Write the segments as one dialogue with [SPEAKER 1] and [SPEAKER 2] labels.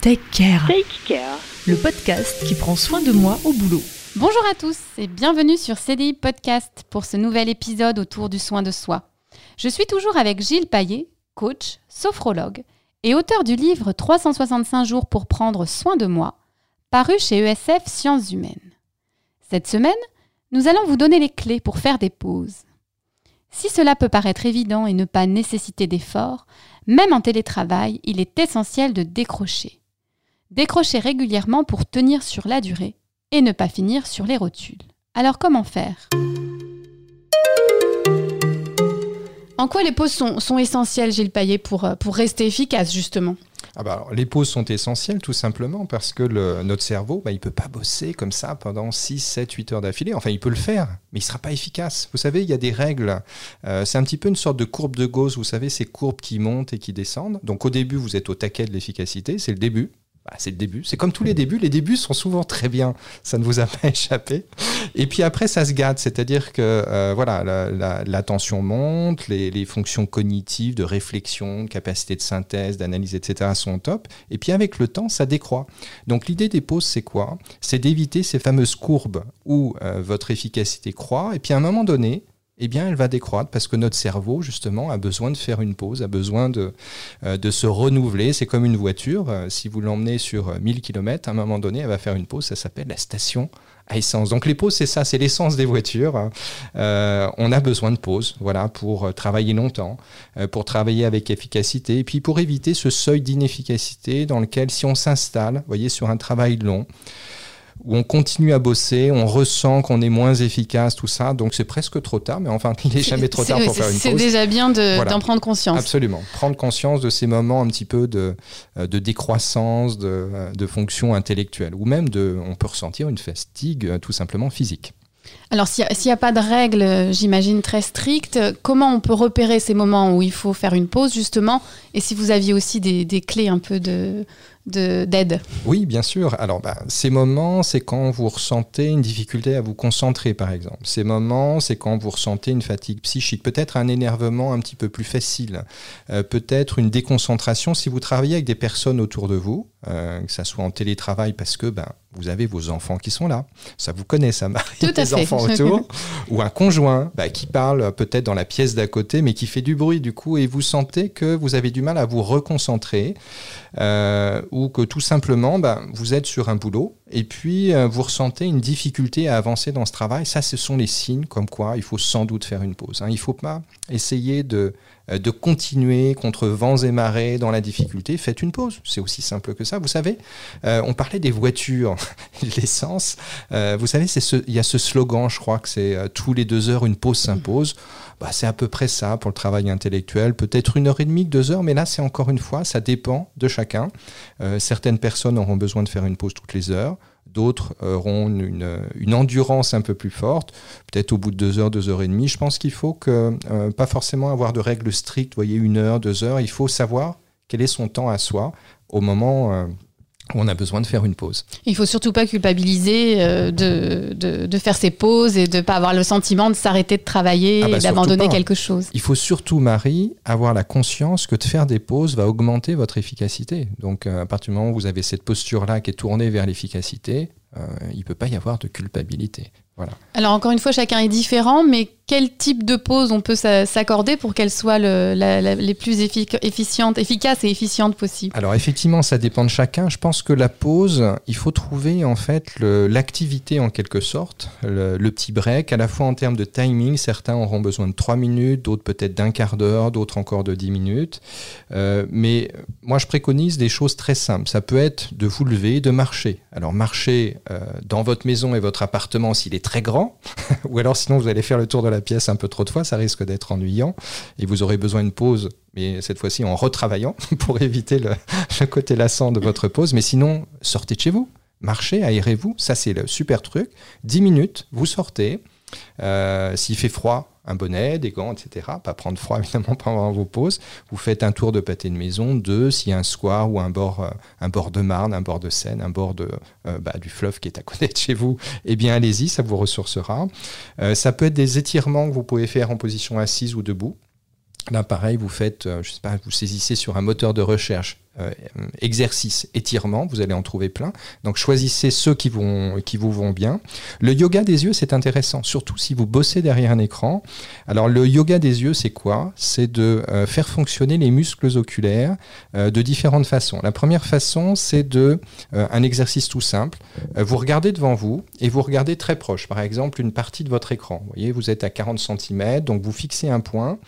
[SPEAKER 1] Take Care,
[SPEAKER 2] Take Care,
[SPEAKER 1] le podcast qui prend soin de moi au boulot.
[SPEAKER 3] Bonjour à tous et bienvenue sur CDI Podcast pour ce nouvel épisode autour du soin de soi. Je suis toujours avec Gilles Paillet, coach, sophrologue et auteur du livre 365 jours pour prendre soin de moi, paru chez ESF Sciences Humaines. Cette semaine, nous allons vous donner les clés pour faire des pauses. Si cela peut paraître évident et ne pas nécessiter d'effort, même en télétravail, il est essentiel de décrocher. Décrocher régulièrement pour tenir sur la durée et ne pas finir sur les rotules. Alors comment faire? En quoi les pauses sont, essentielles, Gilles Payet, pour, euh, pour rester efficace, justement?
[SPEAKER 4] Ah bah les pauses sont essentielles tout simplement parce que notre cerveau, bah, il ne peut pas bosser comme ça pendant 6, 7, 8 heures d'affilée. Enfin, il peut le faire, mais il ne sera pas efficace. Vous savez, il y a des règles. Euh, c'est un petit peu une sorte de courbe de Gauss, vous savez, ces courbes qui montent et qui descendent. Donc au début, vous êtes au taquet de l'efficacité, c'est le début. Bah, c'est le début. C'est comme tous les débuts. Les débuts sont souvent très bien. Ça ne vous a pas échappé. Et puis après, ça se gâte. C'est-à-dire que euh, voilà, la, monte, les, fonctions cognitives, de réflexion, capacité de synthèse, d'analyse, etc. sont top. Et puis avec le temps, ça décroît. Donc l'idée des pauses, c'est quoi? C'est d'éviter ces fameuses courbes où euh, votre efficacité croît. Et puis à un moment donné, eh bien, elle va décroître parce que notre cerveau, justement, a besoin de faire une pause, a besoin de, euh, de se renouveler. C'est comme une voiture. Euh, si vous l'emmenez sur 1000 km, à un moment donné, elle va faire une pause. Ça s'appelle la station à essence. Donc les pauses, c'est ça, c'est l'essence des voitures. Euh, on a besoin de pauses, voilà, pour travailler longtemps, pour travailler avec efficacité, et puis pour éviter ce seuil d'inefficacité dans lequel, si on s'installe, voyez, sur un travail long, où on continue à bosser, on ressent qu'on est moins efficace, tout ça. Donc c'est presque trop tard, mais enfin, il n'est jamais trop tard pour faire une pause.
[SPEAKER 3] C'est déjà bien d'en voilà. prendre conscience.
[SPEAKER 4] Absolument. Prendre conscience de ces moments un petit peu de, euh, de décroissance, de, euh, de fonction intellectuelle, ou même de, on peut ressentir une fatigue euh, tout simplement physique.
[SPEAKER 3] Alors, s'il n'y a, a, pas de règles, j'imagine, très strictes, comment on peut repérer ces moments où il faut faire une pause, justement? Et si vous aviez aussi des, des clés un peu de, d'aide
[SPEAKER 4] Oui, bien sûr. Alors, bah, ces moments, c'est quand vous ressentez une difficulté à vous concentrer, par exemple. Ces moments, c'est quand vous ressentez une fatigue psychique, peut-être un énervement un petit peu plus facile, euh, peut-être une déconcentration si vous travaillez avec des personnes autour de vous, euh, que ça soit en télétravail parce que ben, vous avez vos enfants qui sont là. Ça vous connaît, ça Marie, des enfants autour. ou un conjoint bah, qui parle peut-être dans la pièce d'à côté, mais qui fait du bruit du coup, et vous sentez que vous avez du mal à vous reconcentrer, euh, ou que tout simplement, bah, vous êtes sur un boulot, et puis euh, vous ressentez une difficulté à avancer dans ce travail. Ça, ce sont les signes comme quoi il faut sans doute faire une pause. Hein. Il ne faut pas essayer de de continuer contre vents et marées dans la difficulté, faites une pause. C'est aussi simple que ça. Vous savez, euh, on parlait des voitures, l'essence. Euh, vous savez, il y a ce slogan, je crois que c'est tous les deux heures une pause s'impose. Bah, c'est à peu près ça pour le travail intellectuel. Peut-être une heure et demie, deux heures, mais là, c'est encore une fois, ça dépend de chacun. certaines personnes auront besoin de faire une pause toutes les heures. D'autres auront une, endurance un peu plus forte, peut-être au bout de deux heures, deux heures et demie. Je pense qu'il faut que, euh, pas forcément avoir de règles strictes, voyez, une heure, deux heures. Il faut savoir quel est son temps à soi au moment euh, on a besoin de faire une pause.
[SPEAKER 3] Il faut surtout pas culpabiliser euh, de, de, de, faire ses pauses et de ne pas avoir le sentiment de s'arrêter de travailler ah bah et d'abandonner quelque chose.
[SPEAKER 4] Il faut surtout, Marie, avoir la conscience que de faire des pauses va augmenter votre efficacité. Donc à partir du moment où vous avez cette posture-là qui est tournée vers l'efficacité, euh, il ne peut pas y avoir de culpabilité. Voilà.
[SPEAKER 3] Alors encore une fois, chacun est différent, mais quel type de pause on peut s'accorder pour qu'elles soient le, la, la, les plus efficientes, efficaces et efficientes possibles?
[SPEAKER 4] Alors effectivement, ça dépend de chacun. Je pense que la pause, il faut trouver en fait l'activité en quelque sorte, le, le, petit break, à la fois en termes de timing. Certains auront besoin de 3 minutes, d'autres peut-être d'un quart d'heure, d'autres encore de 10 minutes. Euh, mais moi, je préconise des choses très simples. Ça peut être de vous lever, de marcher. Alors marcher euh, dans votre maison et votre appartement s'il est très grand, ou alors sinon vous allez faire le tour de la pièce un peu trop de fois, ça risque d'être ennuyant et vous aurez besoin de pause, mais cette fois-ci en retravaillant pour éviter le, le, côté lassant de votre pause. Mais sinon, sortez de chez vous, marchez, aérez-vous, ça c'est le super truc. 10 minutes, vous sortez. Euh, S'il fait froid, un bonnet, des gants, etc. Pas prendre froid évidemment pendant vos pauses. Vous faites un tour de pâté de maison, deux, s'il y a un square ou un bord, euh, un bord de Marne, un bord de Seine, un bord euh, bah, du fleuve qui est à côté de chez vous, eh bien allez-y, ça vous ressourcera. Ça peut être des étirements que vous pouvez faire en position assise ou debout. Là, pareil, vous faites, je sais pas, vous saisissez sur un moteur de recherche euh, exercices, étirements, vous allez en trouver plein. Donc choisissez ceux qui, vont, qui vous vont bien. Le yoga des yeux, c'est intéressant, surtout si vous bossez derrière un écran. Alors le yoga des yeux, c'est quoi? C'est de euh, faire fonctionner les muscles oculaires euh, de différentes façons. La première façon, c'est de un exercice tout simple. vous regardez devant vous et vous regardez très proche. Par exemple, une partie de votre écran. Vous voyez, vous êtes à 40 cm, donc vous fixez un point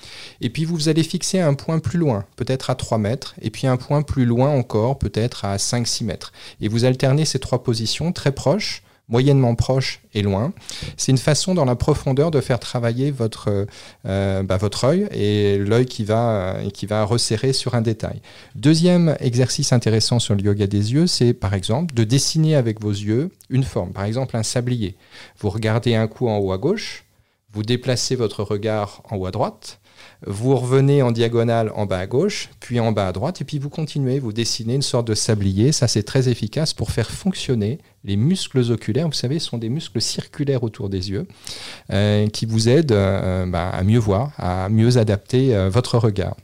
[SPEAKER 4] et puis vous allez fixer un point plus loin, peut-être à 3 mètres, et puis un point plus loin encore, peut-être à 5-6 mètres. Et vous alternez ces trois positions très proches moyennement proches et loin. C'est une façon dans la profondeur de faire travailler votre, euh, bah, votre œil et l'œil qui va, qui va resserrer sur un détail. Deuxième exercice intéressant sur le yoga des yeux, c'est par exemple de dessiner avec vos yeux une forme, par exemple un sablier. Vous regardez un coup en haut à gauche, vous déplacez votre regard en haut à droite, vous revenez en diagonale en bas à gauche, puis en bas à droite, et puis vous continuez, vous dessinez une sorte de sablier. Ça, c'est très efficace pour faire fonctionner les muscles oculaires. Vous savez, ce sont des muscles circulaires autour des yeux euh, qui vous aident euh, bah, à mieux voir, à mieux adapter euh, votre regard.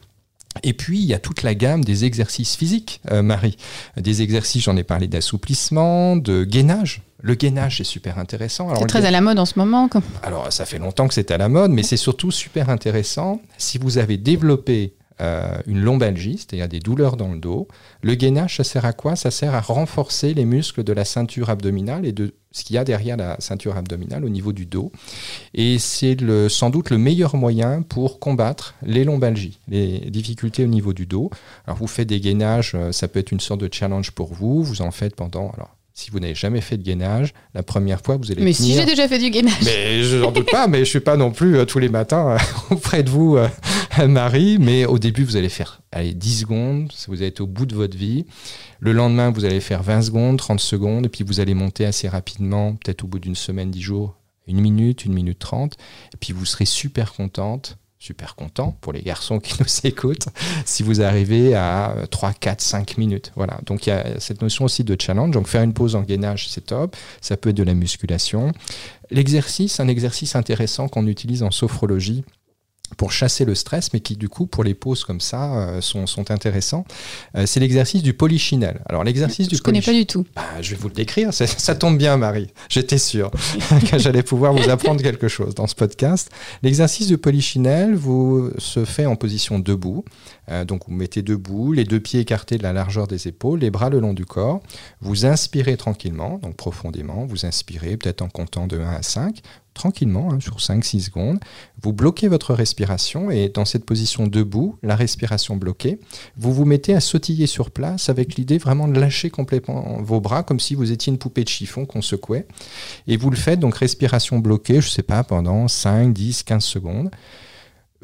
[SPEAKER 4] Et puis, il y a toute la gamme des exercices physiques, Marie. Des exercices, j'en ai parlé d'assouplissement, de gainage. Le gainage, c'est super intéressant.
[SPEAKER 3] C'est très à la mode en ce moment.
[SPEAKER 4] Alors, ça fait longtemps que c'est à la mode, mais c'est surtout super intéressant si vous avez développé euh, une lombalgie, c'est-à-dire des douleurs dans le dos. Le gainage, ça sert à quoi? Ça sert à renforcer les muscles de la ceinture abdominale et de ce qu'il y a derrière la ceinture abdominale au niveau du dos. Et c'est sans doute le meilleur moyen pour combattre les lombalgies, les difficultés au niveau du dos. Alors vous faites des gainages, euh, ça peut être une sorte de challenge pour vous. Vous en faites pendant alors si vous n'avez jamais fait de gainage, la première fois, vous allez
[SPEAKER 3] Mais si j'ai déjà fait du gainage.
[SPEAKER 4] Mais je n'en doute pas, mais je ne suis pas non plus euh, tous les matins euh, auprès de vous, euh, Marie. Mais au début, vous allez faire allez, 10 secondes, vous êtes au bout de votre vie. Le lendemain, vous allez faire 20 secondes, 30 secondes, et puis vous allez monter assez rapidement, peut-être au bout d'une semaine, 10 jours, une minute, une minute 30. Et puis vous serez super contente super content pour les garçons qui nous écoutent si vous arrivez à 3, 4, 5 minutes. Voilà. Donc il y a cette notion aussi de challenge. Donc faire une pause en gainage, c'est top. Ça peut être de la musculation. L'exercice, un exercice intéressant qu'on utilise en sophrologie, pour chasser le stress, mais qui du coup, pour les pauses comme ça, euh, sont, sont, intéressants. Euh, c'est l'exercice du polychinelle.
[SPEAKER 3] Alors l'exercice du Je ne connais pas du tout.
[SPEAKER 4] Bah, je vais vous le décrire, ça, ça tombe bien Marie. J'étais sûr que j'allais pouvoir vous apprendre quelque chose dans ce podcast. L'exercice du polychinelle vous se fait en position debout. Euh, donc vous mettez debout, les deux pieds écartés de la largeur des épaules, les bras le long du corps. Vous inspirez tranquillement, donc profondément. Vous inspirez peut-être en comptant de 1 à 5 tranquillement, hein, sur 5-6 secondes. Vous bloquez votre respiration et dans cette position debout, la respiration bloquée, vous vous mettez à sautiller sur place avec l'idée vraiment de lâcher complètement vos bras comme si vous étiez une poupée de chiffon qu'on secouait. Et vous le faites, donc respiration bloquée, je ne sais pas, pendant 5, 10, 15 secondes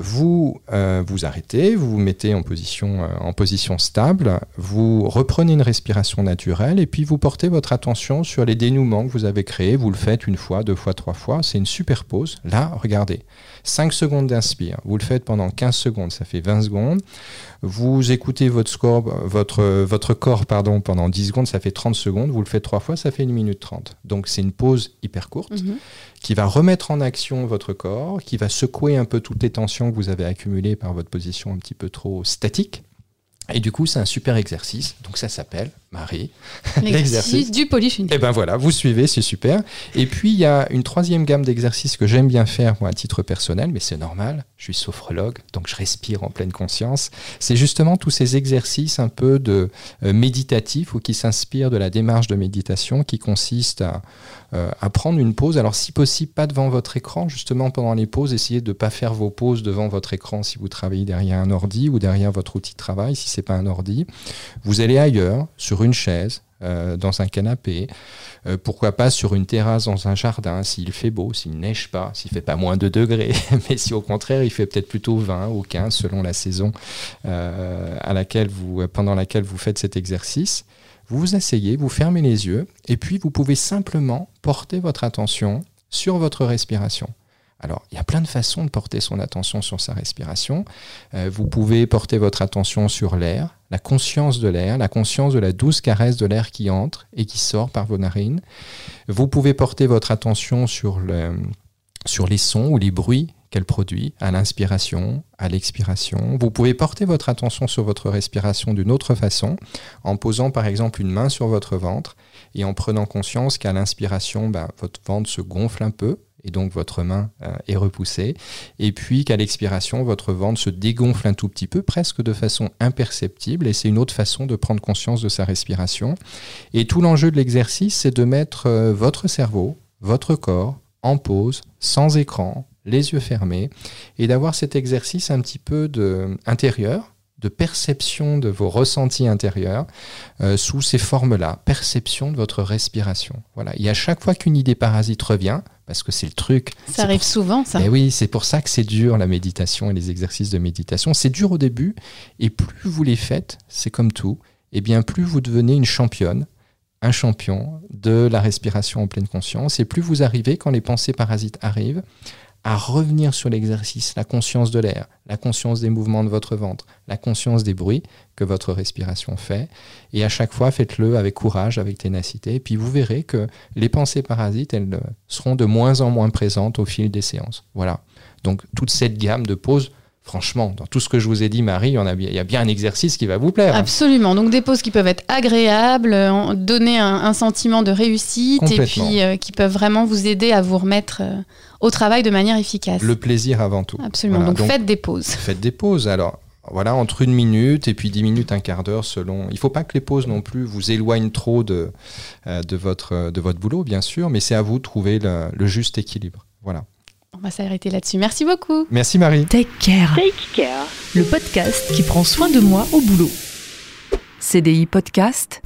[SPEAKER 4] vous euh, vous arrêtez, vous vous mettez en position, euh, en position stable, vous reprenez une respiration naturelle et puis vous portez votre attention sur les dénouements que vous avez créés. Vous le faites une fois, deux fois, trois fois. C'est une super pause. Là, regardez. 5 secondes d'inspire. Vous le faites pendant 15 secondes, ça fait 20 secondes. Vous écoutez votre, score, votre, votre corps pardon, pendant 10 secondes, ça fait 30 secondes. Vous le faites trois fois, ça fait 1 minute 30. Donc c'est une pause hyper courte mhm. qui va remettre en action votre corps, qui va secouer un peu toutes les tensions que vous avez accumulées par votre position un petit peu trop statique. Et du coup, c'est un super exercice. Donc ça s'appelle Marie.
[SPEAKER 3] L'exercice du polychinelle.
[SPEAKER 4] Et eh ben voilà, vous suivez, c'est super. Et puis il y a une troisième gamme d'exercices que j'aime bien faire moi à titre personnel, mais c'est normal. Je suis sophrologue, donc je respire en pleine conscience. C'est justement tous ces exercices un peu de euh, méditatifs ou qui s'inspirent de la démarche de méditation qui consiste à, euh, à prendre une pause. Alors si possible, pas devant votre écran, justement pendant les pauses, essayez de ne pas faire vos pauses devant votre écran si vous travaillez derrière un ordi ou derrière votre outil de travail, si c'est pas un ordi. Vous allez ailleurs, sur une chaise, euh, dans un canapé, euh, pourquoi pas sur une terrasse dans un jardin, s'il fait beau, s'il neige pas, s'il fait pas moins de degrés, mais si au contraire il fait peut-être plutôt 20 ou 15 selon la saison euh, à laquelle vous, pendant laquelle vous faites cet exercice. Vous vous asseyez, vous fermez les yeux, et puis vous pouvez simplement porter votre attention sur votre respiration. Alors, il y a plein de façons de porter son attention sur sa respiration. Euh, vous pouvez porter votre attention sur l'air, la conscience de l'air, la conscience de la douce caresse de l'air qui entre et qui sort par vos narines. Vous pouvez porter votre attention sur, le, sur les sons ou les bruits qu'elle produit à l'inspiration, à l'expiration. Vous pouvez porter votre attention sur votre respiration d'une autre façon, en posant par exemple une main sur votre ventre et en prenant conscience qu'à l'inspiration, ben, votre ventre se gonfle un peu, et donc votre main euh, est repoussée, et puis qu'à l'expiration, votre ventre se dégonfle un tout petit peu, presque de façon imperceptible, et c'est une autre façon de prendre conscience de sa respiration. Et tout l'enjeu de l'exercice, c'est de mettre euh, votre cerveau, votre corps, en pause, sans écran, les yeux fermés, et d'avoir cet exercice un petit peu de, intérieur, de perception de vos ressentis intérieurs euh, sous ces formes-là, perception de votre respiration. Voilà. Et à chaque fois qu'une idée parasite revient, parce que c'est le truc.
[SPEAKER 3] Ça arrive souvent, ça.
[SPEAKER 4] Et oui, c'est pour ça que c'est dur la méditation et les exercices de méditation. C'est dur au début, et plus vous les faites, c'est comme tout, et eh bien plus vous devenez une championne, un champion de la respiration en pleine conscience, et plus vous arrivez quand les pensées parasites arrivent à revenir sur l'exercice, la conscience de l'air, la conscience des mouvements de votre ventre, la conscience des bruits que votre respiration fait. Et à chaque fois, faites-le avec courage, avec ténacité. Et puis vous verrez que les pensées parasites, elles seront de moins en moins présentes au fil des séances. Voilà. Donc toute cette gamme de pauses Franchement, dans tout ce que je vous ai dit, Marie, il y a bien un exercice qui va vous plaire.
[SPEAKER 3] Absolument. Donc des pauses qui peuvent être agréables, euh, donner un, sentiment de réussite et puis euh, qui peuvent vraiment vous aider à vous remettre euh, au travail de manière efficace.
[SPEAKER 4] Le plaisir avant tout.
[SPEAKER 3] Absolument. Donc, faites des pauses.
[SPEAKER 4] Faites des pauses. Alors voilà, entre une minute et puis dix minutes, un quart d'heure selon. Il ne faut pas que les pauses non plus vous éloignent trop de, de, votre, de votre boulot, bien sûr, mais c'est à vous de trouver le juste équilibre. Voilà.
[SPEAKER 3] On va s'arrêter là-dessus. Merci beaucoup.
[SPEAKER 4] Merci Marie.
[SPEAKER 1] Take care. Take care. Le podcast qui prend soin de moi au boulot.
[SPEAKER 2] CDI Podcast.